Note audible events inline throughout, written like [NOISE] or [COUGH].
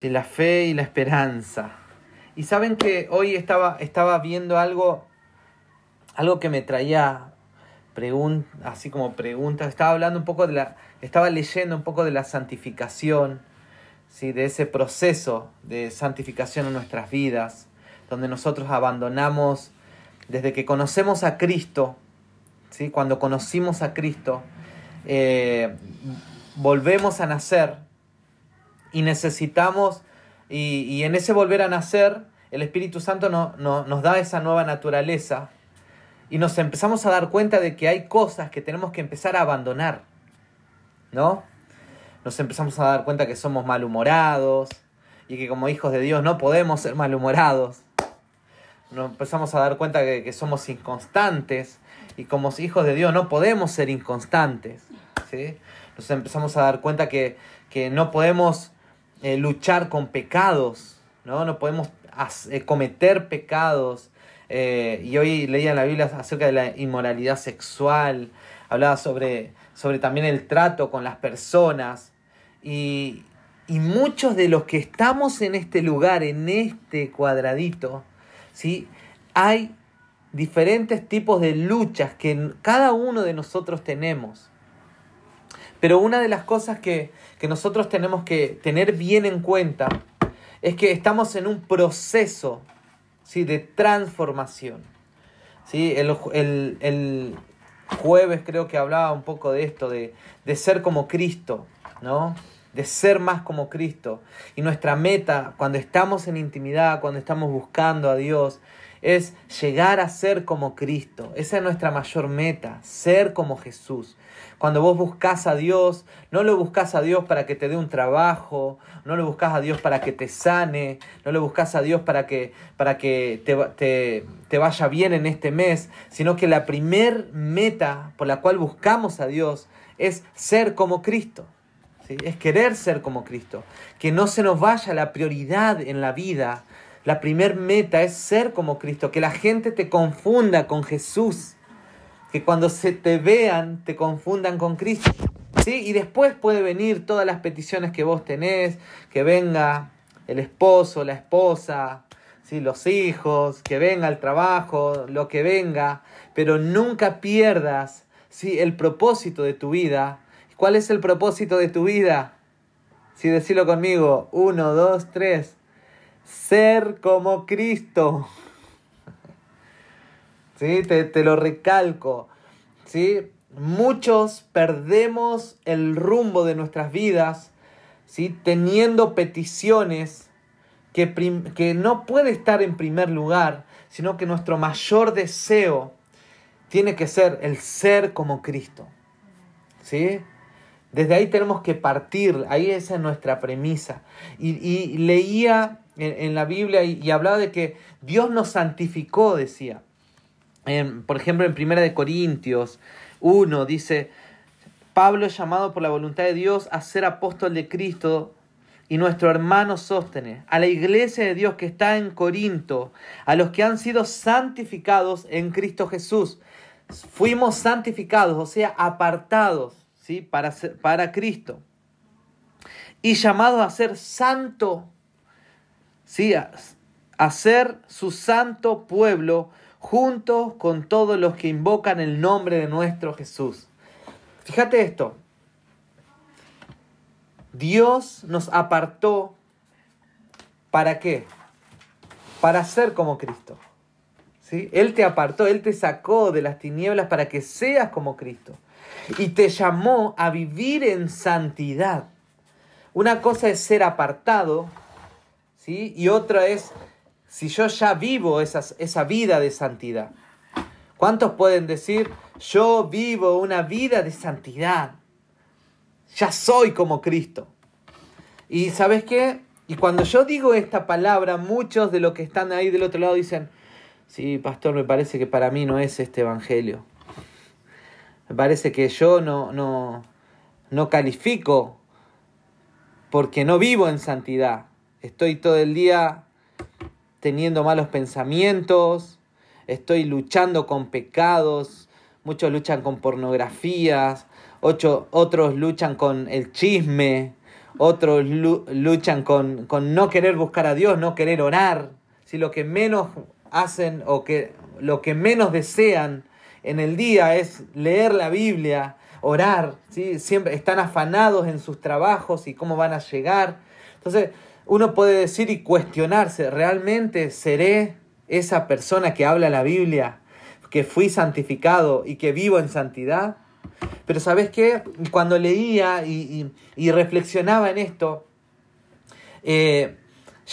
de la fe y la esperanza. Y saben que hoy estaba, estaba viendo algo, algo que me traía así como preguntas. Estaba hablando un poco de la, estaba leyendo un poco de la santificación, ¿sí? de ese proceso de santificación en nuestras vidas, donde nosotros abandonamos, desde que conocemos a Cristo, ¿sí? cuando conocimos a Cristo, eh, volvemos a nacer y necesitamos, y, en ese volver a nacer, el Espíritu Santo no, nos da esa nueva naturaleza y nos empezamos a dar cuenta de que hay cosas que tenemos que empezar a abandonar, ¿no? Nos empezamos a dar cuenta que somos malhumorados y que como hijos de Dios no podemos ser malhumorados. Nos empezamos a dar cuenta de que somos inconstantes y como hijos de Dios no podemos ser inconstantes. ¿sí? Nos empezamos a dar cuenta que, que no podemos eh, luchar con pecados, ¿no? No podemos eh, cometer pecados. Eh, y hoy leía en la Biblia acerca de la inmoralidad sexual, hablaba sobre, sobre también el trato con las personas. Y, y muchos de los que estamos en este lugar, en este cuadradito, ¿sí? hay diferentes tipos de luchas que cada uno de nosotros tenemos. Pero una de las cosas que, nosotros tenemos que tener bien en cuenta es que estamos en un proceso ¿sí? de transformación. ¿sí? El, jueves creo que hablaba un poco de esto, de, de ser como Cristo, ¿no? de ser más como Cristo. Y nuestra meta cuando estamos en intimidad, cuando estamos buscando a Dios, es llegar a ser como Cristo. Esa es nuestra mayor meta, ser como Jesús. Cuando vos buscas a Dios, no lo buscas a Dios para que te dé un trabajo, no lo buscas a Dios para que te sane, no lo buscas a Dios para que, para que te, te, te vaya bien en este mes, sino que la primer meta por la cual buscamos a Dios es ser como Cristo. ¿sí? Es querer ser como Cristo. Que no se nos vaya la prioridad en la vida. La primer meta es ser como Cristo, que la gente te confunda con Jesús que cuando se te vean te confundan con Cristo. ¿sí? Y después puede venir todas las peticiones que vos tenés, que venga el esposo, la esposa, ¿sí? los hijos, que venga el trabajo, lo que venga, pero nunca pierdas ¿sí? el propósito de tu vida. ¿Cuál es el propósito de tu vida? Si decirlo conmigo, uno, dos, tres. Ser como Cristo. [LAUGHS] ¿sí? Te, lo recalco, ¿sí? Muchos perdemos el rumbo de nuestras vidas, ¿sí? Teniendo peticiones que, que no puede estar en primer lugar, sino que nuestro mayor deseo tiene que ser el ser como Cristo, ¿sí? Desde ahí tenemos que partir, ahí esa es nuestra premisa. Y, leía en, la Biblia y, hablaba de que Dios nos santificó, decía por ejemplo, en Primera de Corintios 1 dice, Pablo es llamado por la voluntad de Dios a ser apóstol de Cristo y nuestro hermano Sóstenes, a la iglesia de Dios que está en Corinto, a los que han sido santificados en Cristo Jesús. Fuimos santificados, o sea, apartados ¿sí? para, para Cristo. Y llamados a ser santo, ¿sí? a ser su santo pueblo juntos con todos los que invocan el nombre de nuestro Jesús. Fíjate esto. Dios nos apartó para qué? Para ser como Cristo. ¿Sí? Él te apartó, Él te sacó de las tinieblas para que seas como Cristo. Y te llamó a vivir en santidad. Una cosa es ser apartado, Y otra es si yo ya vivo esa vida de santidad? ¿Cuántos pueden decir, yo vivo una vida de santidad? Ya soy como Cristo. Y sabes qué? Y cuando yo digo esta palabra, muchos de los que están ahí del otro lado dicen, sí, pastor, me parece que para mí no es este evangelio. Me parece que yo no, no, no califico porque no vivo en santidad. Estoy todo el día teniendo malos pensamientos, estoy luchando con pecados, muchos luchan con pornografías, otros luchan con el chisme, otros luchan con, con, no querer buscar a Dios, no querer orar. Si lo que menos hacen o que lo que menos desean en el día es leer la Biblia, orar, ¿sí? siempre están afanados en sus trabajos y cómo van a llegar. Entonces, uno puede decir y cuestionarse, ¿realmente seré esa persona que habla la Biblia, que fui santificado y que vivo en santidad? Pero sabes qué, cuando leía y, reflexionaba en esto, eh,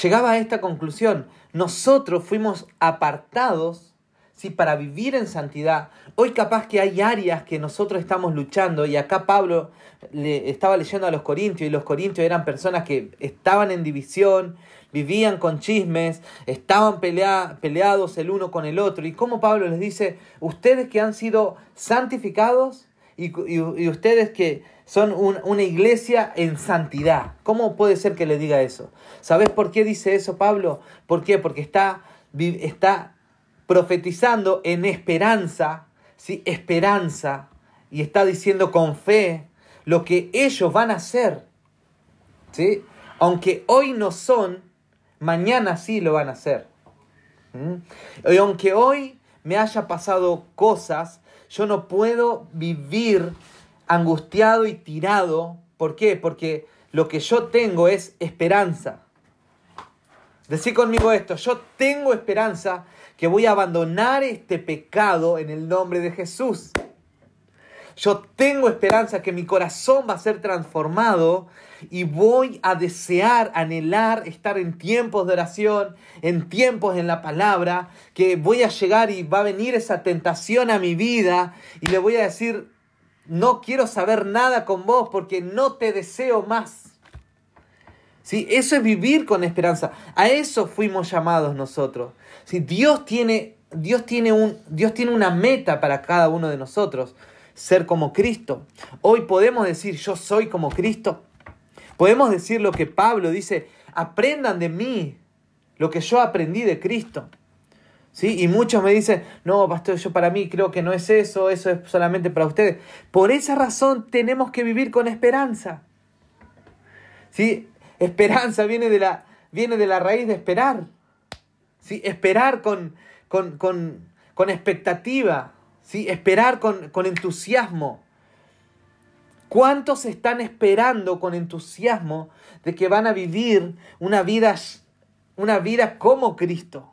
llegaba a esta conclusión. Nosotros fuimos apartados ¿sí? para vivir en santidad. Hoy capaz que hay áreas que nosotros estamos luchando y acá Pablo le estaba leyendo a los corintios y los corintios eran personas que estaban en división, vivían con chismes, estaban peleados el uno con el otro. Y como Pablo les dice, ustedes que han sido santificados y, ustedes que son una iglesia en santidad. ¿Cómo puede ser que le diga eso? ¿Sabes por qué dice eso Pablo? ¿Por qué? Porque está, está profetizando en esperanza, ¿sí? esperanza, y está diciendo con fe lo que ellos van a hacer. ¿sí? Aunque hoy no son, mañana sí lo van a hacer. ¿Mm? Y aunque hoy me haya pasado cosas, yo no puedo vivir angustiado y tirado. ¿Por qué? Porque lo que yo tengo es esperanza. Decí conmigo esto, yo tengo esperanza que voy a abandonar este pecado en el nombre de Jesús. Yo tengo esperanza que mi corazón va a ser transformado y voy a desear, anhelar estar en tiempos de oración, en tiempos en la palabra, que voy a llegar y va a venir esa tentación a mi vida y le voy a decir, no quiero saber nada con vos porque no te deseo más. ¿Sí? Eso es vivir con esperanza. A eso fuimos llamados nosotros. ¿Sí? Dios, tiene, Dios, tiene un, Dios tiene una meta para cada uno de nosotros, ser como Cristo. Hoy podemos decir, yo soy como Cristo. Podemos decir lo que Pablo dice, aprendan de mí lo que yo aprendí de Cristo. ¿Sí? Y muchos me dicen, no, pastor, yo para mí creo que no es eso, eso es solamente para ustedes. Por esa razón tenemos que vivir con esperanza. ¿Sí? Esperanza viene de la, viene de la raíz de esperar. ¿sí? Esperar con, con, con, con expectativa. ¿sí? Esperar con, con entusiasmo. ¿Cuántos están esperando con entusiasmo de que van a vivir una vida, una vida como Cristo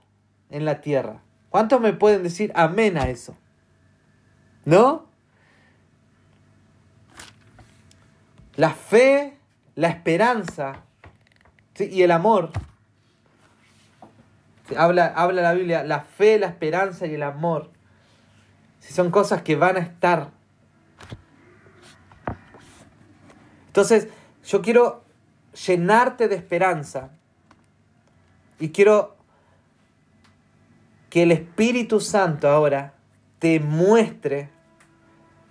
en la tierra? ¿Cuántos me pueden decir amén a eso? ¿No? La fe, la esperanza y el amor. Habla, habla la Biblia, la fe, la esperanza y el amor. Si son cosas que van a estar. Entonces, yo quiero llenarte de esperanza y quiero que el Espíritu Santo ahora te muestre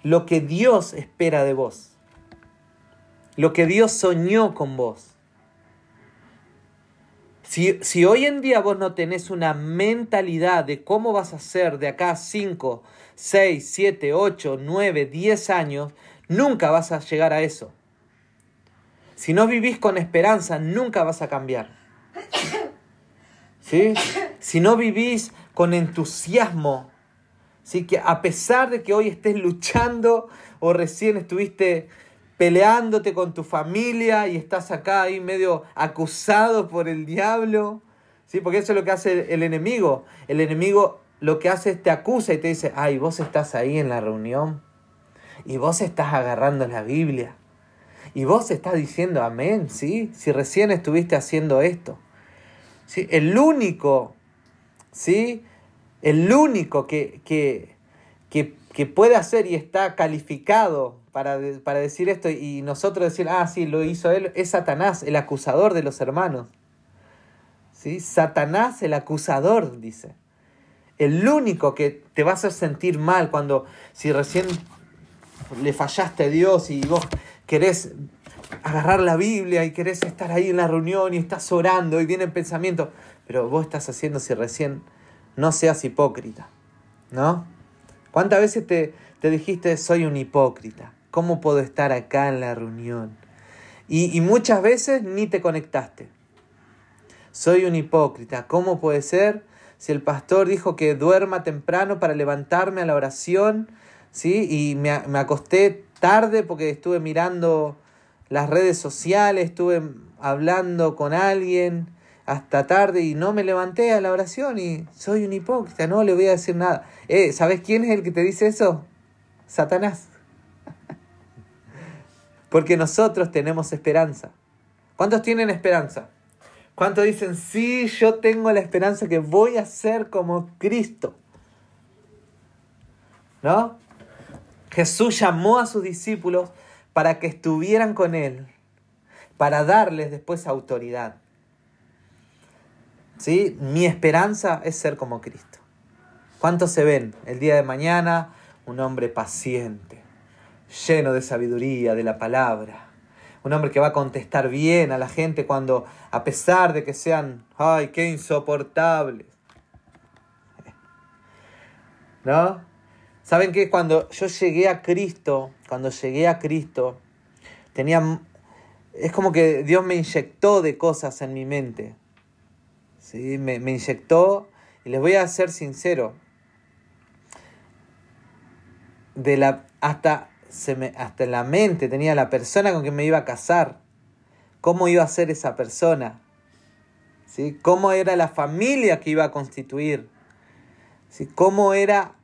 lo que Dios espera de vos, lo que Dios soñó con vos. Si, hoy en día vos no tenés una mentalidad de cómo vas a ser de acá 5, 6, 7, 8, 9, 10 años, nunca vas a llegar a eso. Si no vivís con esperanza, nunca vas a cambiar. ¿Sí? Si no vivís con entusiasmo, ¿sí? que a pesar de que hoy estés luchando o recién estuviste peleándote con tu familia y estás acá ahí medio acusado por el diablo. ¿Sí? Porque eso es lo que hace el enemigo. El enemigo lo que hace es te acusa y te dice, ay, vos estás ahí en la reunión y vos estás agarrando la Biblia y vos estás diciendo amén, ¿sí? Si recién estuviste haciendo esto. ¿Sí? El único, ¿sí? El único que, que, que, que puede hacer y está calificado para, para decir esto y nosotros decir, ah, sí, lo hizo él, es Satanás, el acusador de los hermanos. ¿Sí? Satanás, el acusador, dice. El único que te va a hacer sentir mal cuando, si recién le fallaste a Dios y vos querés agarrar la Biblia y querés estar ahí en la reunión y estás orando y vienen pensamientos, pero vos estás haciendo si recién no seas hipócrita, ¿no? ¿Cuántas veces te, te dijiste soy un hipócrita? ¿Cómo puedo estar acá en la reunión? Y, y muchas veces ni te conectaste. Soy un hipócrita. ¿Cómo puede ser? Si el pastor dijo que duerma temprano para levantarme a la oración, ¿sí? Y me, me acosté tarde porque estuve mirando las redes sociales, estuve hablando con alguien hasta tarde y no me levanté a la oración y soy un hipócrita, no le voy a decir nada. Eh, ¿Sabes quién es el que te dice eso? Satanás. Porque nosotros tenemos esperanza. ¿Cuántos tienen esperanza? ¿Cuántos dicen, sí, yo tengo la esperanza que voy a ser como Cristo? ¿No? Jesús llamó a sus discípulos para que estuvieran con Él, para darles después autoridad. ¿Sí? Mi esperanza es ser como Cristo. ¿Cuántos se ven el día de mañana? Un hombre paciente, lleno de sabiduría, de la palabra. Un hombre que va a contestar bien a la gente cuando, a pesar de que sean, ay, qué insoportables. [LAUGHS] ¿No? ¿Saben qué? Cuando yo llegué a Cristo, cuando llegué a Cristo, tenía... Es como que Dios me inyectó de cosas en mi mente. ¿sí? Me, me inyectó, y les voy a ser sincero, de la, hasta, se me, hasta en la mente tenía la persona con quien me iba a casar, cómo iba a ser esa persona, ¿sí? cómo era la familia que iba a constituir, ¿sí? cómo era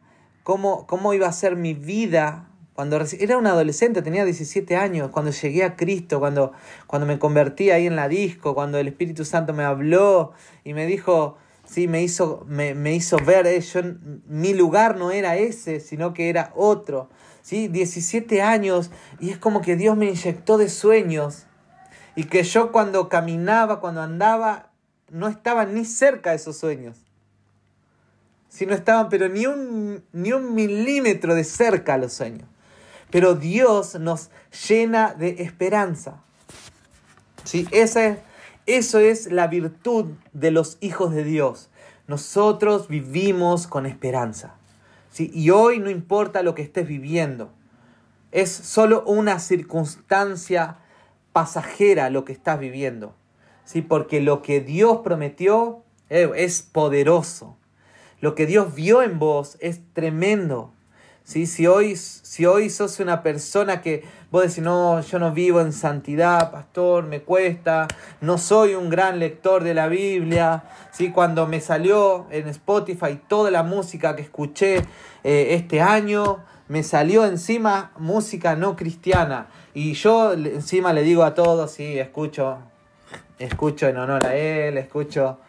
cómo, cómo iba a ser mi vida cuando era un adolescente, tenía 17 años, cuando llegué a Cristo, cuando, cuando me convertí ahí en la disco, cuando el Espíritu Santo me habló y me dijo, sí, me hizo, me, me hizo ver, eh, mi lugar no era ese, sino que era otro. ¿Sí? 17 años y es como que Dios me inyectó de sueños y que yo cuando caminaba, cuando andaba, no estaba ni cerca de esos sueños si no estaban, pero ni un, ni un milímetro de cerca a los sueños. Pero Dios nos llena de esperanza. ¿Sí? Esa es, eso es la virtud de los hijos de Dios. Nosotros vivimos con esperanza. Y hoy no importa lo que estés viviendo. Es solo una circunstancia pasajera lo que estás viviendo. ¿Sí? Porque lo que Dios prometió eh, es poderoso. Lo que Dios vio en vos es tremendo. ¿Sí? Si, hoy, si hoy sos una persona que vos decís, no, yo no vivo en santidad, pastor, me cuesta, no soy un gran lector de la Biblia, ¿sí? cuando me salió en Spotify toda la música que escuché eh, este año, me salió encima música no cristiana. Y yo encima le digo a todos, sí, escucho, escucho en honor a él, escucho...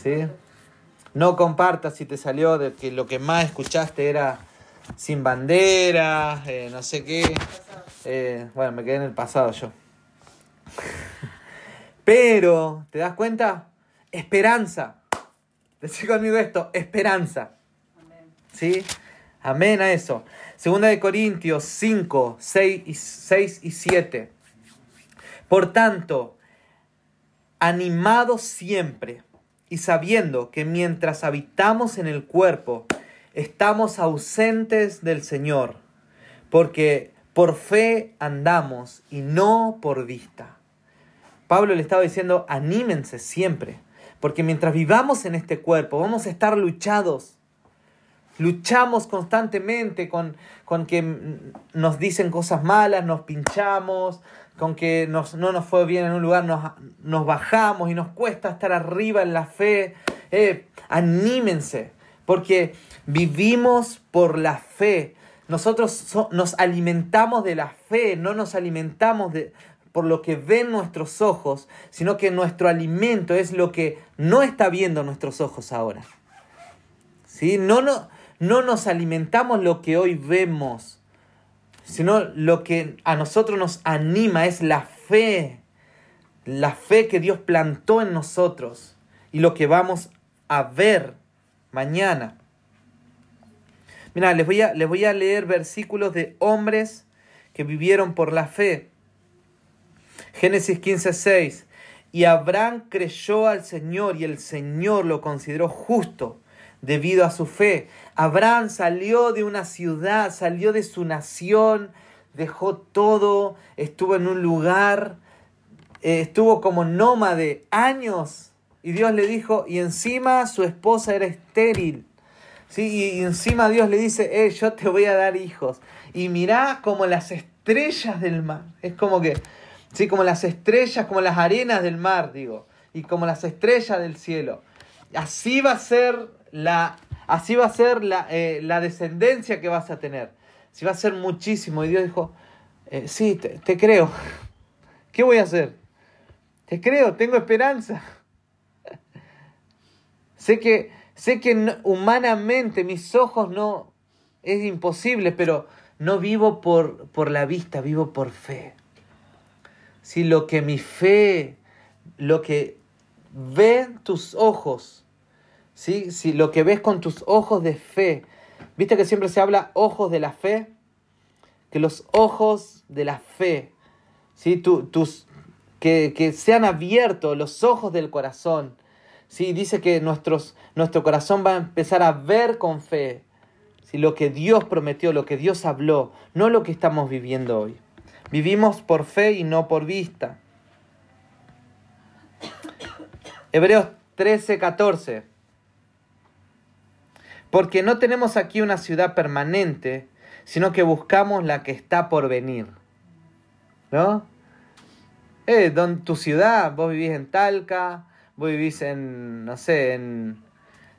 ¿sí? No compartas si te salió de que lo que más escuchaste era sin bandera, eh, no sé qué. Eh, bueno, me quedé en el pasado yo. [LAUGHS] Pero, ¿te das cuenta? Esperanza. Decí conmigo esto, esperanza. ¿Sí? Amén a eso. Segunda de Corintios 5, 6 y, 6 y 7. Por tanto, animados siempre y sabiendo que mientras habitamos en el cuerpo, estamos ausentes del Señor, porque por fe andamos y no por vista. Pablo le estaba diciendo, anímense siempre, porque mientras vivamos en este cuerpo, vamos a estar luchados. Luchamos constantemente con, con que nos dicen cosas malas, nos pinchamos, con que no nos fue bien en un lugar, nos, nos bajamos y nos cuesta estar arriba en la fe. Eh, anímense, porque vivimos por la fe. Nosotros nos alimentamos de la fe, no nos alimentamos de, por lo que ven nuestros ojos, sino que nuestro alimento es lo que no está viendo nuestros ojos ahora. ¿Sí? No, no, no nos alimentamos lo que hoy vemos, sino lo que a nosotros nos anima es la fe, la fe que Dios plantó en nosotros y lo que vamos a ver mañana. Mira, les voy, a, les voy a leer versículos de hombres que vivieron por la fe. Génesis 15:6. Y Abraham creyó al Señor y el Señor lo consideró justo debido a su fe. Abraham salió de una ciudad, salió de su nación, dejó todo, estuvo en un lugar, eh, estuvo como nómade años y Dios le dijo, y encima su esposa era estéril. ¿sí? Y encima Dios le dice, eh, yo te voy a dar hijos. Y mirá como las estrellas del mar. Es como que, sí, como las estrellas, como las arenas del mar, digo. Y como las estrellas del cielo. Así va a ser la, así va a ser la, eh, la descendencia que vas a tener. Si va a ser muchísimo. Y Dios dijo, eh, sí, te, te creo. [LAUGHS] ¿Qué voy a hacer? Te creo, tengo esperanza. [LAUGHS] sé que, sé que humanamente mis ojos no, es imposible, pero no vivo por, por la vista, vivo por fe. Si lo que mi fe, lo que ven tus ojos, ¿sí? si lo que ves con tus ojos de fe, viste que siempre se habla ojos de la fe, que los ojos de la fe, ¿sí? tus, que, que, sean abiertos los ojos del corazón. ¿sí? Dice que nuestros, nuestro corazón va a empezar a ver con fe, lo que Dios prometió, lo que Dios habló, no lo que estamos viviendo hoy. Vivimos por fe y no por vista. Hebreos 13, 14. Porque no tenemos aquí una ciudad permanente, sino que buscamos la que está por venir. ¿No? Eh, don, tu ciudad, vos vivís en Talca, vos vivís en, no sé, en,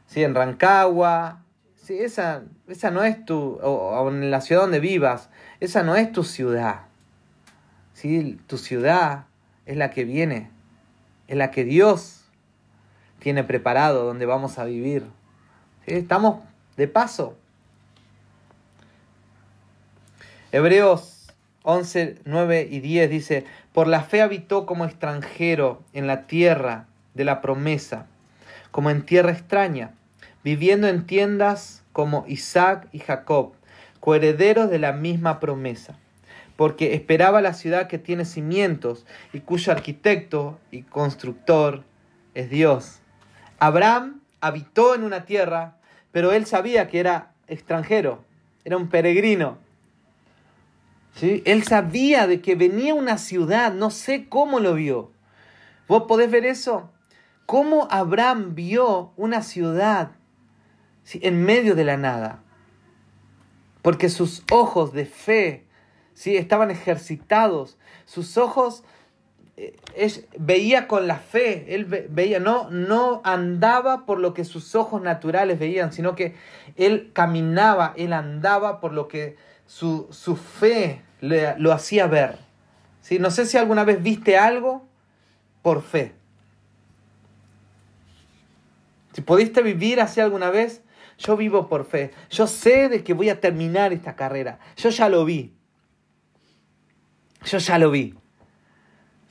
sí, en Rancagua, Sí, esa, esa no es tu, o, en la ciudad donde vivas, esa no es tu ciudad. ¿Sí? Tu ciudad es la que viene, es la que Dios tiene preparado, donde vamos a vivir. Estamos de paso. Hebreos 11, 9 y 10 dice, por la fe habitó como extranjero en la tierra de la promesa, como en tierra extraña viviendo en tiendas como Isaac y Jacob, coherederos de la misma promesa, porque esperaba la ciudad que tiene cimientos y cuyo arquitecto y constructor es Dios. Abraham habitó en una tierra, pero él sabía que era extranjero, era un peregrino. ¿Sí? Él sabía de que venía una ciudad, no sé cómo lo vio. ¿Vos podés ver eso? ¿Cómo Abraham vio una ciudad en medio de la nada. Porque sus ojos de fe ¿sí? estaban ejercitados. Sus ojos eh, veía con la fe, él veía, no, no andaba por lo que sus ojos naturales veían, sino que él caminaba, él andaba por lo que su, su fe le, lo hacía ver. ¿sí? No sé si alguna vez viste algo por fe. Si pudiste vivir así alguna vez, yo vivo por fe. Yo sé de que voy a terminar esta carrera. Yo ya lo vi. Yo ya lo vi.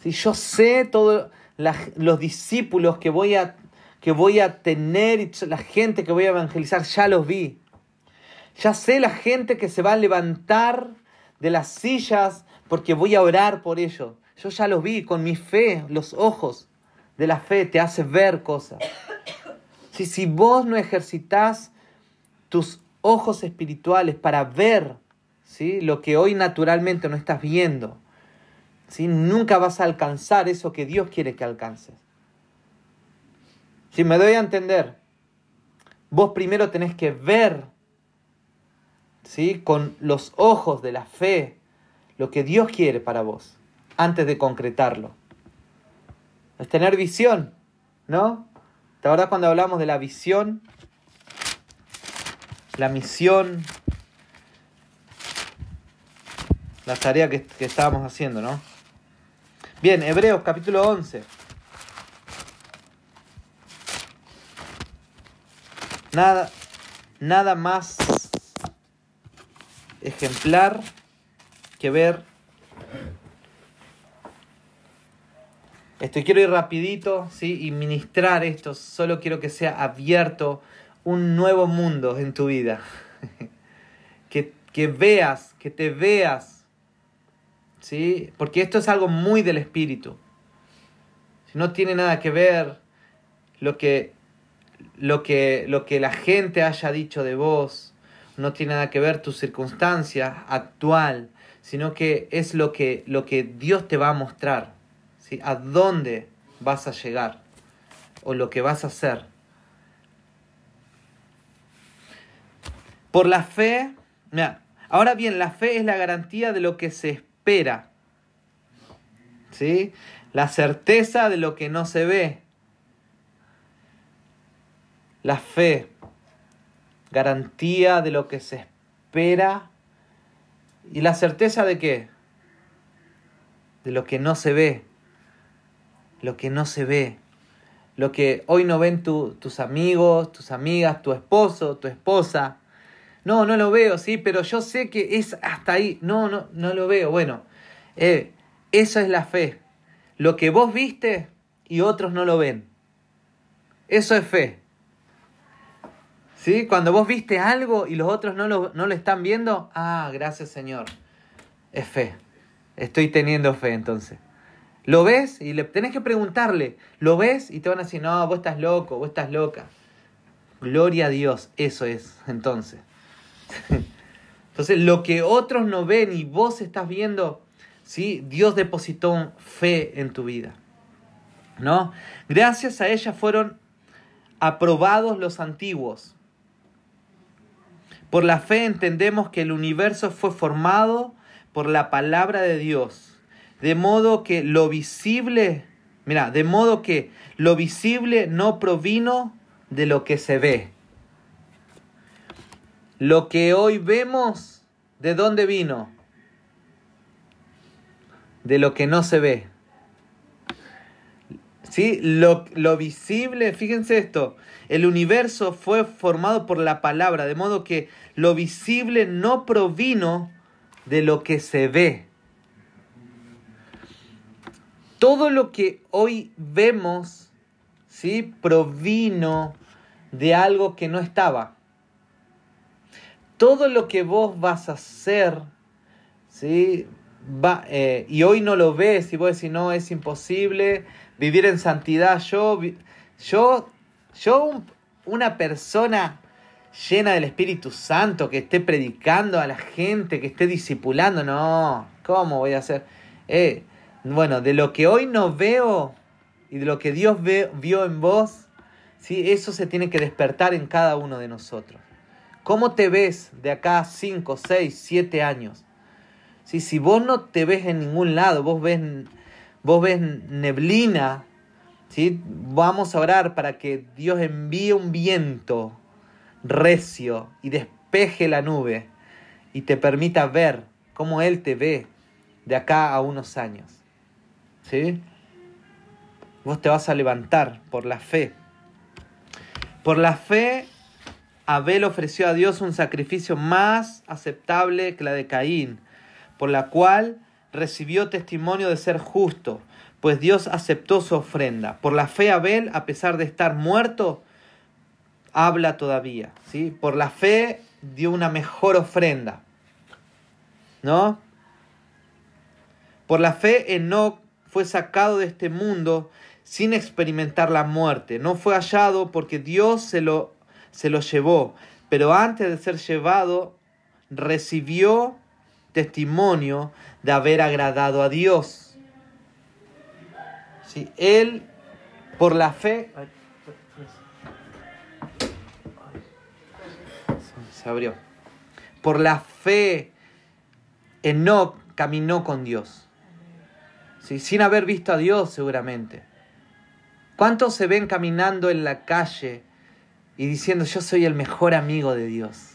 ¿Sí? Yo sé todos los discípulos que voy, a, que voy a tener y la gente que voy a evangelizar, ya los vi. Ya sé la gente que se va a levantar de las sillas porque voy a orar por ellos. Yo ya los vi con mi fe, los ojos de la fe te hace ver cosas. Si, si vos no ejercitas tus ojos espirituales para ver ¿sí? lo que hoy naturalmente no estás viendo. ¿Sí? Nunca vas a alcanzar eso que Dios quiere que alcances. Si me doy a entender, vos primero tenés que ver ¿sí? con los ojos de la fe lo que Dios quiere para vos antes de concretarlo. Es tener visión, ¿no? ¿Te acuerdas cuando hablamos de la visión? la misión, la tarea que, estábamos haciendo, ¿no? Bien, Hebreos capítulo 11. Nada, nada más ejemplar que ver. Esto quiero ir rapidito, ¿sí? Y ministrar esto. Solo quiero que sea abierto un nuevo mundo en tu vida. [LAUGHS] que, que veas, que te veas. ¿Sí? Porque esto es algo muy del espíritu. No tiene nada que ver lo que, lo que, lo que la gente haya dicho de vos, no tiene nada que ver tu circunstancia actual, sino que es lo que, lo que Dios te va a mostrar, ¿sí? a dónde vas a llegar o lo que vas a hacer. Por la fe, mira, ahora bien, la fe es la garantía de lo que se espera, ¿sí? la certeza de lo que no se ve. La fe, garantía de lo que se espera y la certeza de qué? De lo que no se ve. Lo que no se ve. Lo que hoy no ven tus amigos, tus amigas, tu esposo, tu esposa. No, no lo veo, sí, pero yo sé que es hasta ahí. No, no, no lo veo. Bueno, eh, eso es la fe. Lo que vos viste y otros no lo ven. Eso es fe. ¿Sí? Cuando vos viste algo y los otros no lo, no lo están viendo, ah, gracias Señor. Es fe. Estoy teniendo fe entonces. Lo ves y le tenés que preguntarle, lo ves y te van a decir, no, vos estás loco, vos estás loca. Gloria a Dios, eso es entonces. Entonces, lo que otros no ven y vos estás viendo, ¿sí? Dios depositó fe en tu vida. ¿No? Gracias a ella fueron aprobados los antiguos. Por la fe entendemos que el universo fue formado por la palabra de Dios, de modo que lo visible, mira, de modo que lo visible no provino de lo que se ve. Lo que hoy vemos, ¿de dónde vino? De lo que no se ve. ¿Sí? Lo, lo visible, fíjense esto, el universo fue formado por la palabra, de modo que lo visible no provino de lo que se ve. Todo lo que hoy vemos, ¿sí? Provino de algo que no estaba. Todo lo que vos vas a hacer, ¿sí? Va, eh, y hoy no lo ves y vos decís, no, es imposible vivir en santidad. Yo, yo yo, una persona llena del Espíritu Santo, que esté predicando a la gente, que esté discipulando, no, ¿cómo voy a hacer? Eh, bueno, de lo que hoy no veo y de lo que Dios vio en vos, ¿sí? eso se tiene que despertar en cada uno de nosotros. ¿Cómo te ves de acá 5, 6, 7 años? ¿Sí? Si vos no te ves en ningún lado, vos ves, vos ves neblina, Vamos a orar para que Dios envíe un viento recio y despeje la nube y te permita ver cómo Él te ve de acá a unos años. ¿Sí? Vos te vas a levantar por la fe. Por la fe, Abel ofreció a Dios un sacrificio más aceptable que la de Caín, por la cual recibió testimonio de ser justo pues Dios aceptó su ofrenda. Por la fe Abel, a pesar de estar muerto, habla todavía. ¿sí? Por la fe dio una mejor ofrenda. ¿No? Por la fe Enoch fue sacado de este mundo sin experimentar la muerte. No fue hallado porque Dios se lo, se lo llevó. Pero antes de ser llevado, recibió testimonio de haber agradado a Dios. Él, por la fe... Se abrió. Por la fe, Enoch caminó con Dios. ¿Sí? Sin haber visto a Dios seguramente. ¿Cuántos se ven caminando en la calle y diciendo yo soy el mejor amigo de Dios?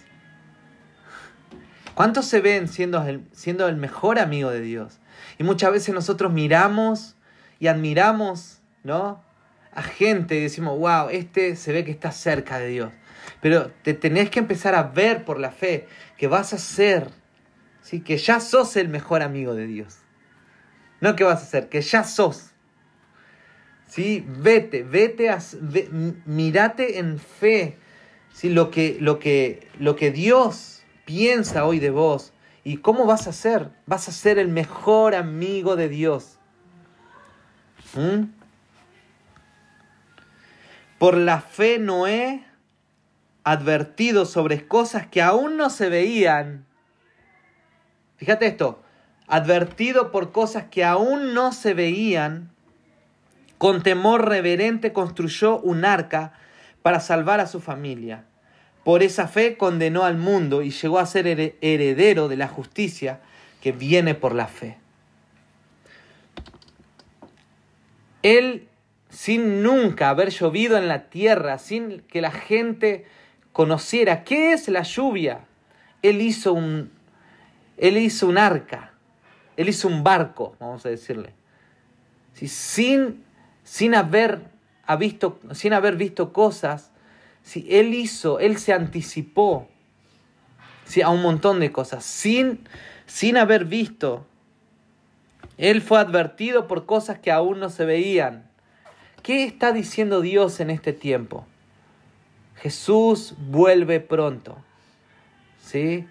¿Cuántos se ven siendo el, siendo el mejor amigo de Dios? Y muchas veces nosotros miramos y admiramos, ¿no? A gente y decimos, wow, este se ve que está cerca de Dios. Pero te tenés que empezar a ver por la fe que vas a ser, ¿sí? que ya sos el mejor amigo de Dios. No que vas a ser, que ya sos. ¿Sí? Vete, vete, a, mirate en fe. ¿sí? Lo, que, lo, que, lo que Dios piensa hoy de vos. ¿Y cómo vas a ser? Vas a ser el mejor amigo de Dios. ¿Mm? Por la fe Noé, advertido sobre cosas que aún no se veían, fíjate esto, advertido por cosas que aún no se veían, con temor reverente construyó un arca para salvar a su familia. Por esa fe condenó al mundo y llegó a ser heredero de la justicia que viene por la fe. Él, sin nunca haber llovido en la tierra, sin que la gente conociera qué es la lluvia, él hizo un, él hizo un arca, él hizo un barco, vamos a decirle. sin, sin, haber, visto, sin haber visto cosas, si él hizo, él se anticipó a un montón de cosas, sin, sin haber visto. Él fue advertido por cosas que aún no se veían. ¿Qué está diciendo Dios en este tiempo? Jesús vuelve pronto. ¿Sí?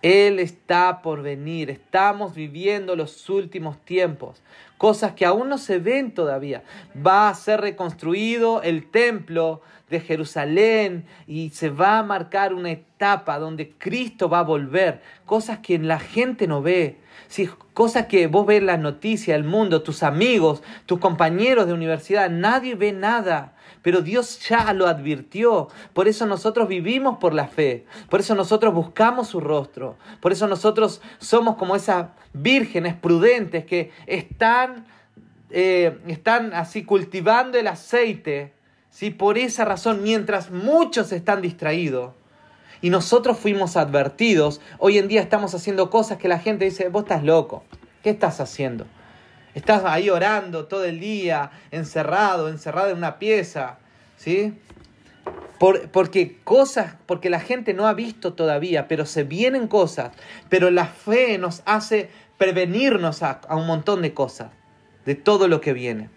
Él está por venir. Estamos viviendo los últimos tiempos. Cosas que aún no se ven todavía. Va a ser reconstruido el templo de Jerusalén y se va a marcar una etapa donde Cristo va a volver. Cosas que la gente no ve. Sí, cosas que vos ves las noticias, el mundo, tus amigos, tus compañeros de universidad. Nadie ve nada pero Dios ya lo advirtió. Por eso nosotros vivimos por la fe, por eso nosotros buscamos su rostro, por eso nosotros somos como esas vírgenes prudentes que están, eh, están así cultivando el aceite, ¿sí? por esa razón, mientras muchos están distraídos. Y nosotros fuimos advertidos, hoy en día estamos haciendo cosas que la gente dice, vos estás loco, ¿qué estás haciendo? Estás ahí orando todo el día, encerrado, encerrado en una pieza, ¿sí? porque cosas, porque la gente no ha visto todavía, pero se vienen cosas, pero la fe nos hace prevenirnos a un montón de cosas, de todo lo que viene.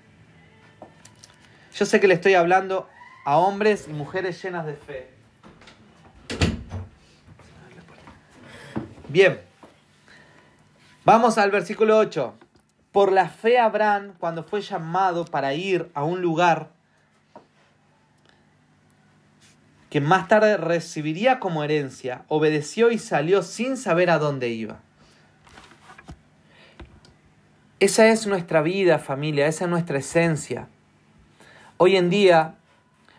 Yo sé que le estoy hablando a hombres y mujeres llenas de fe. Bien, vamos al versículo 8. Por la fe Abraham, cuando fue llamado para ir a un lugar que más tarde recibiría como herencia, obedeció y salió sin saber a dónde iba. Esa es nuestra vida, familia, esa es nuestra esencia. Hoy en día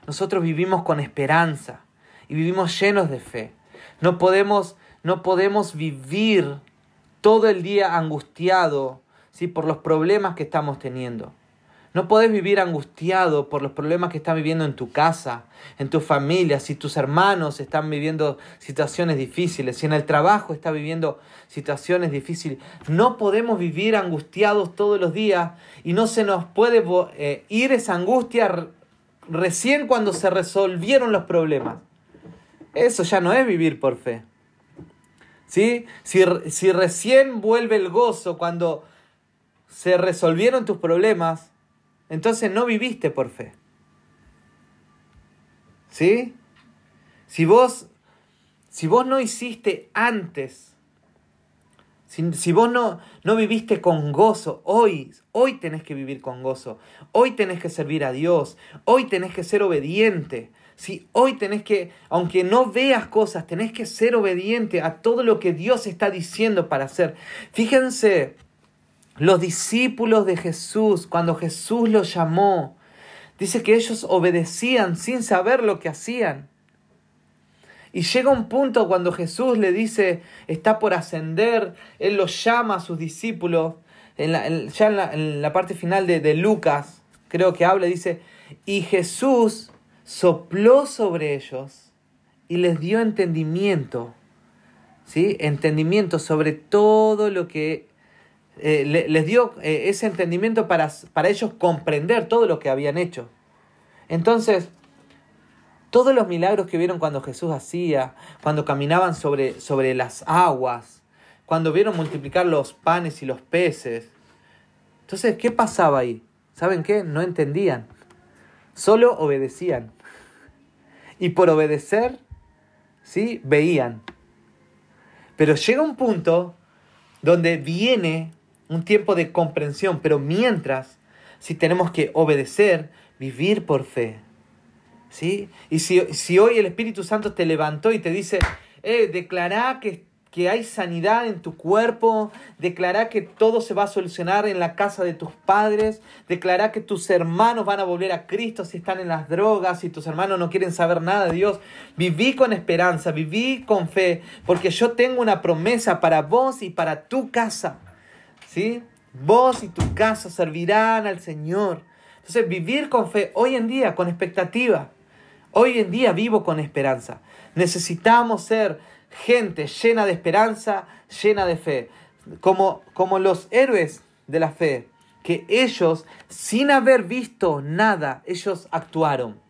nosotros vivimos con esperanza y vivimos llenos de fe. No podemos, no podemos vivir todo el día angustiado ¿sí? por los problemas que estamos teniendo. No puedes vivir angustiado por los problemas que estás viviendo en tu casa, en tu familia, si tus hermanos están viviendo situaciones difíciles, si en el trabajo estás viviendo situaciones difíciles. No podemos vivir angustiados todos los días y no se nos puede eh, ir esa angustia recién cuando se resolvieron los problemas. Eso ya no es vivir por fe. ¿Sí? Si, si recién vuelve el gozo cuando se resolvieron tus problemas, entonces no viviste por fe. ¿Sí? Si vos, si vos no hiciste antes, si, si vos no, no viviste con gozo, hoy, hoy tenés que vivir con gozo, hoy tenés que servir a Dios, hoy tenés que ser obediente. Si hoy tenés que, aunque no veas cosas, tenés que ser obediente a todo lo que Dios está diciendo para hacer. Fíjense, los discípulos de Jesús, cuando Jesús los llamó, dice que ellos obedecían sin saber lo que hacían. Y llega un punto cuando Jesús le dice, está por ascender, Él los llama a sus discípulos, en la, ya en la, parte final de, de Lucas, creo que habla, dice, y Jesús sopló sobre ellos y les dio entendimiento, ¿sí? Entendimiento sobre todo lo que eh, les dio eh, ese entendimiento para, para ellos comprender todo lo que habían hecho. Entonces, todos los milagros que vieron cuando Jesús hacía, cuando caminaban sobre, sobre las aguas, cuando vieron multiplicar los panes y los peces. Entonces, ¿qué pasaba ahí? ¿Saben qué? No entendían. Solo obedecían. Y por obedecer, ¿sí? Veían. Pero llega un punto donde viene un tiempo de comprensión, pero mientras, si tenemos que obedecer, vivir por fe. ¿Sí? Y si, si hoy el Espíritu Santo te levantó y te dice, eh, declara que, que hay sanidad en tu cuerpo, declarar que todo se va a solucionar en la casa de tus padres, declarar que tus hermanos van a volver a Cristo si están en las drogas, si tus hermanos no quieren saber nada de Dios. Viví con esperanza, viví con fe, porque yo tengo una promesa para vos y para tu casa. ¿Sí? Vos y tu casa servirán al Señor. Entonces, vivir con fe hoy en día, con expectativa. Hoy en día vivo con esperanza. Necesitamos ser gente llena de esperanza, llena de fe. Como, como los héroes de la fe, que ellos, sin haber visto nada, ellos actuaron.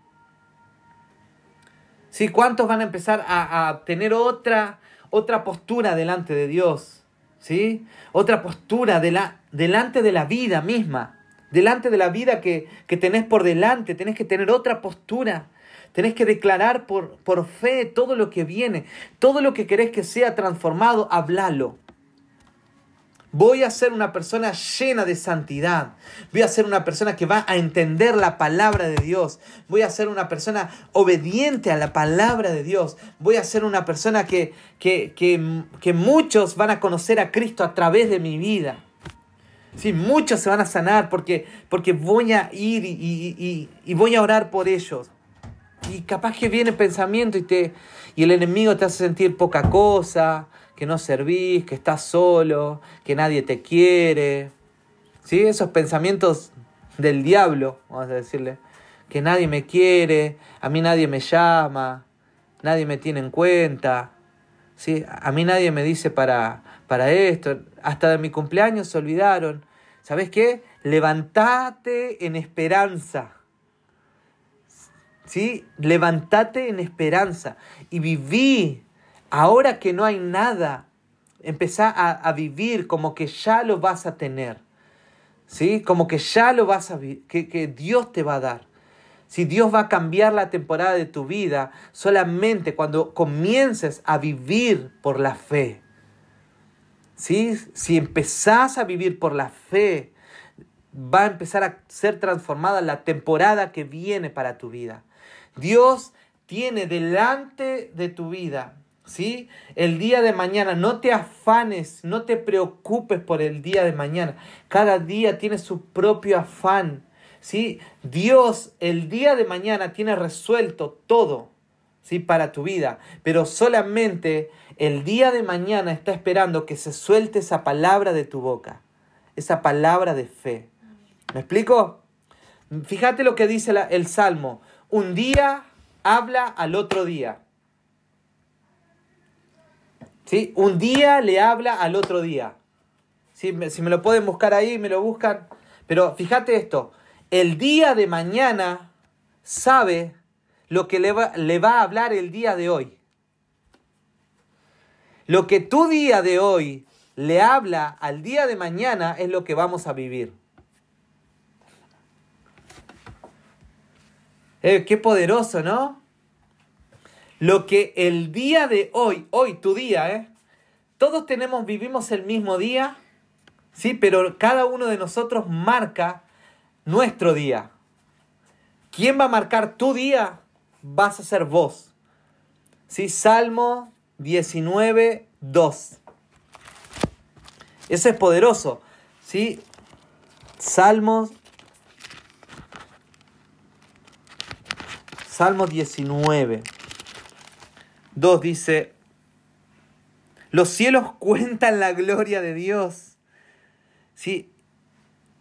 ¿Sí? ¿Cuántos van a empezar a, tener otra, otra postura delante de Dios? ¿Sí? Otra postura de la, delante de la vida misma, delante de la vida que, que tenés por delante, tenés que tener otra postura. Tenés que declarar por, por fe todo lo que viene, todo lo que querés que sea transformado, hablalo. Voy a ser una persona llena de santidad. Voy a ser una persona que va a entender la palabra de Dios. Voy a ser una persona obediente a la palabra de Dios. Voy a ser una persona que, que, que, que muchos van a conocer a Cristo a través de mi vida. Sí, muchos se van a sanar porque, porque voy a ir y, y, y voy a orar por ellos. Y capaz que viene pensamiento y, te, y el enemigo te hace sentir poca cosa, que no servís, que estás solo, que nadie te quiere. ¿Sí? Esos pensamientos del diablo, vamos a decirle. Que nadie me quiere, a mí nadie me llama, nadie me tiene en cuenta. ¿Sí? A mí nadie me dice para, para esto. Hasta de mi cumpleaños se olvidaron. ¿Sabes qué? Levantate en esperanza. ¿Sí? Levántate en esperanza y viví. Ahora que no hay nada, empezá a, vivir como que ya lo vas a tener. ¿Sí? Como que ya lo vas a que, que Dios te va a dar. Si Dios va a cambiar la temporada de tu vida solamente cuando comiences a vivir por la fe. ¿Sí? Si empezás a vivir por la fe, va a empezar a ser transformada la temporada que viene para tu vida. Dios tiene delante de tu vida, ¿sí? El día de mañana, no te afanes, no te preocupes por el día de mañana. Cada día tiene su propio afán, ¿sí? Dios el día de mañana tiene resuelto todo, ¿sí? Para tu vida, pero solamente el día de mañana está esperando que se suelte esa palabra de tu boca, esa palabra de fe. ¿Me explico? Fíjate lo que dice el Salmo un día habla al otro día. ¿Sí? Un día le habla al otro día. Si me lo pueden buscar ahí, me lo buscan. Pero fíjate esto, el día de mañana sabe lo que le va, le va a hablar el día de hoy. Lo que tu día de hoy le habla al día de mañana es lo que vamos a vivir. Eh, qué poderoso, ¿no? Lo que el día de hoy, hoy tu día, ¿eh? Todos tenemos, vivimos el mismo día, ¿sí? Pero cada uno de nosotros marca nuestro día. ¿Quién va a marcar tu día? Vas a ser vos. ¿Sí? Salmo 19, 2. Eso es poderoso. ¿Sí? Salmos Salmo 19, 2 dice, los cielos cuentan la gloria de Dios. ¿Sí?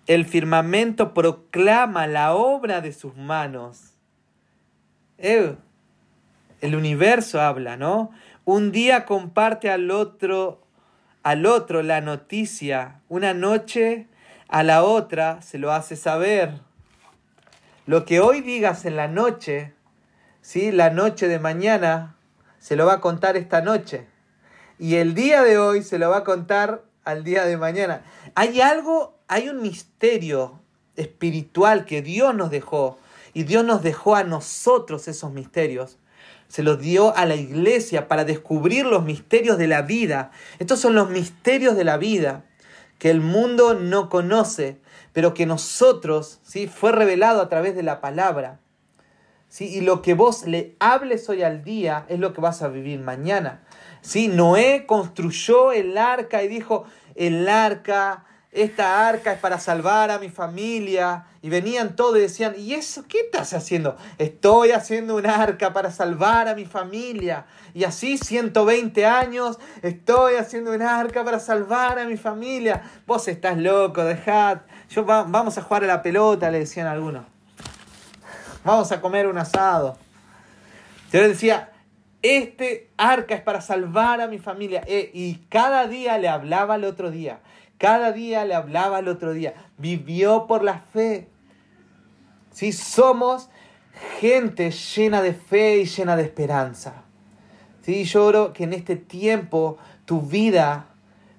El firmamento proclama la obra de sus manos. el universo habla, ¿no? Un día comparte al otro, al otro la noticia. Una noche a la otra se lo hace saber. Lo que hoy digas en la noche ¿sí? La noche de mañana se lo va a contar esta noche. Y el día de hoy se lo va a contar al día de mañana. Hay algo, hay un misterio espiritual que Dios nos dejó. Y Dios nos dejó a nosotros esos misterios. Se los dio a la iglesia para descubrir los misterios de la vida. Estos son los misterios de la vida que el mundo no conoce, pero que nosotros, ¿sí? fue revelado a través de la palabra. ¿Sí? Y lo que vos le hables hoy al día es lo que vas a vivir mañana. ¿sí? Noé construyó el arca y dijo, el arca, esta arca es para salvar a mi familia. Y venían todos y decían, ¿y eso qué estás haciendo? Estoy haciendo un arca para salvar a mi familia. Y así 120 años, estoy haciendo un arca para salvar a mi familia. Vos estás loco, dejad. Yo vamos a jugar a la pelota, le decían algunos. Vamos a comer un asado. Yo les decía, este arca es para salvar a mi familia. Eh, y cada día le hablaba al otro día. Cada día le hablaba al otro día. Vivió por la fe. Si somos gente llena de fe y llena de esperanza. ¿Sí? Yo oro que en este tiempo tu vida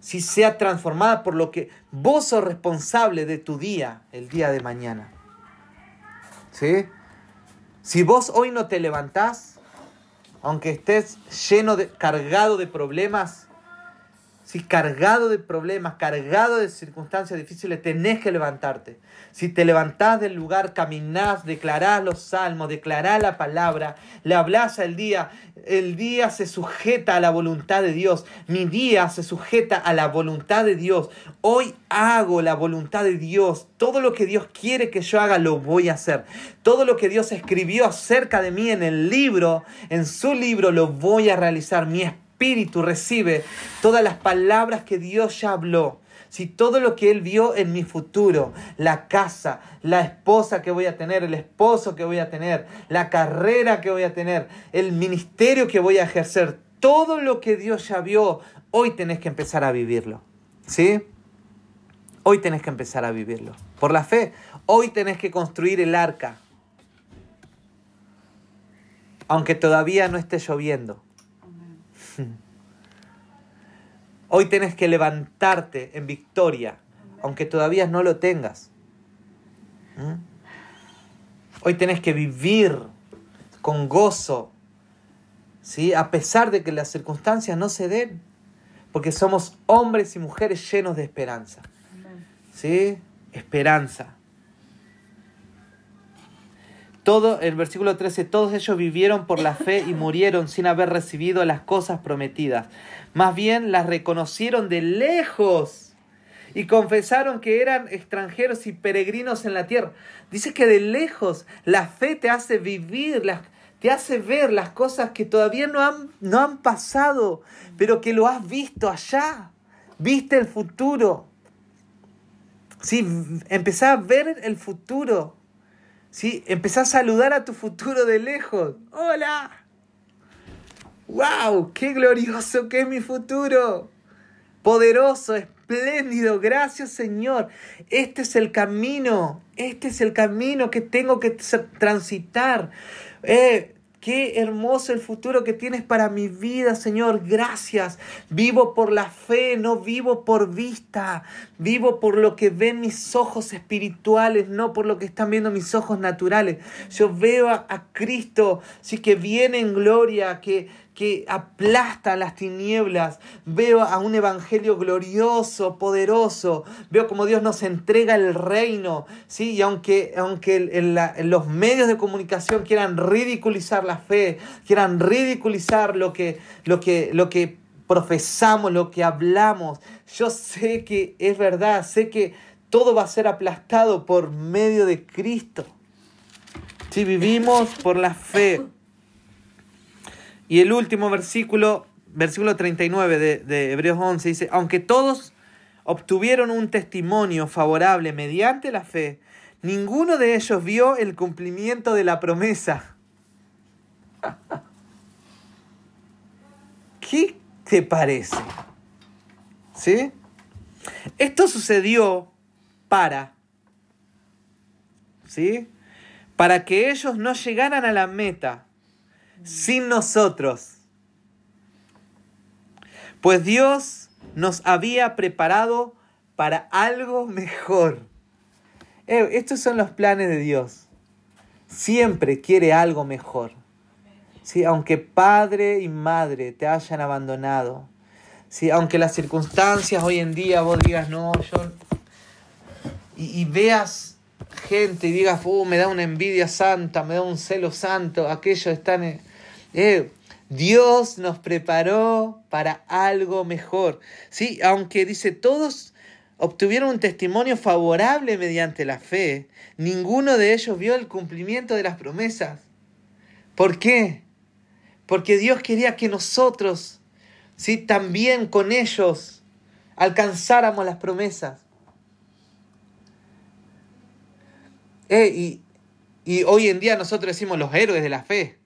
si sea transformada por lo que vos sos responsable de tu día, el día de mañana. ¿Sí? Si vos hoy no te levantás, aunque estés lleno de, cargado de problemas, si cargado de problemas, cargado de circunstancias difíciles, tenés que levantarte. Si te levantás del lugar, caminás, declarás los salmos, declarás la palabra, le hablas al día, el día se sujeta a la voluntad de Dios. Mi día se sujeta a la voluntad de Dios. Hoy hago la voluntad de Dios. Todo lo que Dios quiere que yo haga, lo voy a hacer. Todo lo que Dios escribió acerca de mí en el libro, en su libro, lo voy a realizar. Mi espíritu recibe todas las palabras que Dios ya habló. Si todo lo que Él vio en mi futuro, la casa, la esposa que voy a tener, el esposo que voy a tener, la carrera que voy a tener, el ministerio que voy a ejercer, todo lo que Dios ya vio, hoy tenés que empezar a vivirlo. ¿Sí? Hoy tenés que empezar a vivirlo. Por la fe, hoy tenés que construir el arca. Aunque todavía no esté lloviendo. Hoy tienes que levantarte en victoria, aunque todavía no lo tengas. ¿Mm? Hoy tenés que vivir con gozo, ¿sí? a pesar de que las circunstancias no se den, porque somos hombres y mujeres llenos de esperanza. ¿Sí? Esperanza. Todo, el versículo 13, todos ellos vivieron por la fe y murieron sin haber recibido las cosas prometidas. Más bien las reconocieron de lejos y confesaron que eran extranjeros y peregrinos en la tierra. Dice que de lejos la fe te hace vivir, te hace ver las cosas que todavía no han, no han pasado, pero que lo has visto allá. Viste el futuro. Sí, empezá a ver el futuro. ¿Sí? Empezá a saludar a tu futuro de lejos. ¡Hola! ¡Wow! ¡Qué glorioso que es mi futuro! Poderoso, espléndido, gracias Señor. Este es el camino, este es el camino que tengo que transitar. Eh, Qué hermoso el futuro que tienes para mi vida, Señor. Gracias. Vivo por la fe, no vivo por vista. Vivo por lo que ven mis ojos espirituales, no por lo que están viendo mis ojos naturales. Yo veo a, Cristo, sí que viene en gloria, que que aplasta las tinieblas. Veo a un evangelio glorioso, poderoso. Veo como Dios nos entrega el reino. ¿sí? Y aunque, aunque los medios de comunicación quieran ridiculizar la fe, quieran ridiculizar lo que, lo que, lo que profesamos, lo que hablamos, yo sé que es verdad, sé que todo va a ser aplastado por medio de Cristo. Si vivimos por la fe. Y el último versículo, versículo 39 de, de Hebreos 11, dice, aunque todos obtuvieron un testimonio favorable mediante la fe, ninguno de ellos vio el cumplimiento de la promesa. [LAUGHS] ¿Qué te parece? ¿Sí? Esto sucedió para, ¿sí? Para que ellos no llegaran a la meta sin nosotros. Pues Dios nos había preparado para algo mejor. Eh, estos son los planes de Dios. Siempre quiere algo mejor. ¿Sí? Aunque padre y madre te hayan abandonado, ¿sí? aunque las circunstancias hoy en día vos digas, no, yo... Y, y veas gente y digas, uh, me da una envidia santa, me da un celo santo, aquellos están... En... Eh, Dios nos preparó para algo mejor. Sí, aunque dice, todos obtuvieron un testimonio favorable mediante la fe, ninguno de ellos vio el cumplimiento de las promesas. ¿Por qué? Porque Dios quería que nosotros, sí, también con ellos alcanzáramos las promesas. Eh, y, y hoy en día nosotros decimos los héroes de la fe.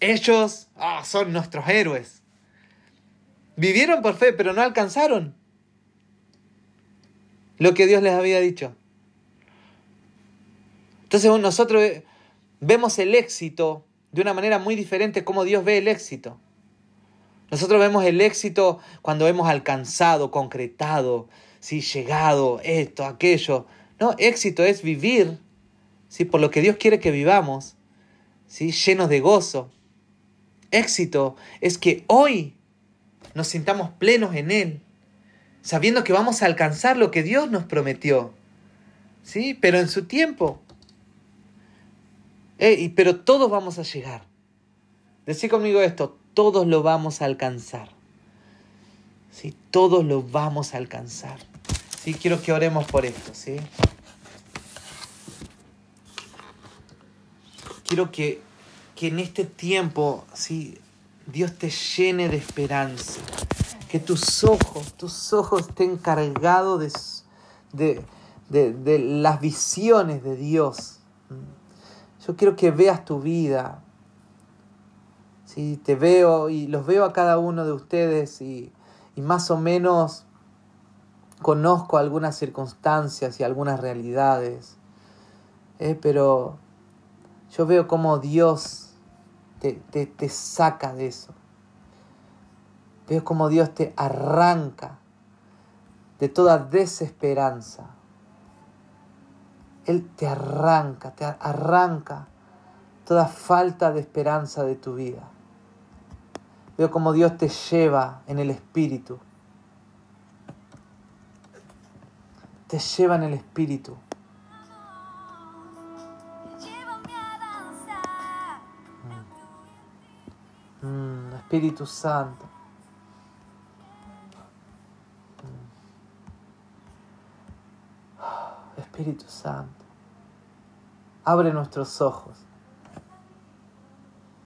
Ellos ah, son nuestros héroes. Vivieron por fe, pero no alcanzaron lo que Dios les había dicho. Entonces nosotros vemos el éxito de una manera muy diferente como Dios ve el éxito. Nosotros vemos el éxito cuando hemos alcanzado, concretado, ¿sí? llegado, esto, aquello. No, éxito es vivir ¿sí? por lo que Dios quiere que vivamos, ¿sí? llenos de gozo, Éxito es que hoy nos sintamos plenos en Él, sabiendo que vamos a alcanzar lo que Dios nos prometió. ¿Sí? Pero en su tiempo. Eh, pero todos vamos a llegar. Decí conmigo esto, todos lo vamos a alcanzar. ¿Sí? Todos lo vamos a alcanzar. ¿Sí? Quiero que oremos por esto, ¿sí? Quiero que que en este tiempo, sí, Dios te llene de esperanza. Que tus ojos, tus ojos estén cargados de, de, las visiones de Dios. Yo quiero que veas tu vida. Sí, te veo y los veo a cada uno de ustedes y, más o menos conozco algunas circunstancias y algunas realidades. Eh, pero yo veo cómo Dios te, saca de eso. Veo como Dios te arranca de toda desesperanza. Él te arranca, te arranca toda falta de esperanza de tu vida. Veo como Dios te lleva en el espíritu. Te lleva en el espíritu. Mm, Espíritu Santo. Mm. Espíritu Santo. Abre nuestros ojos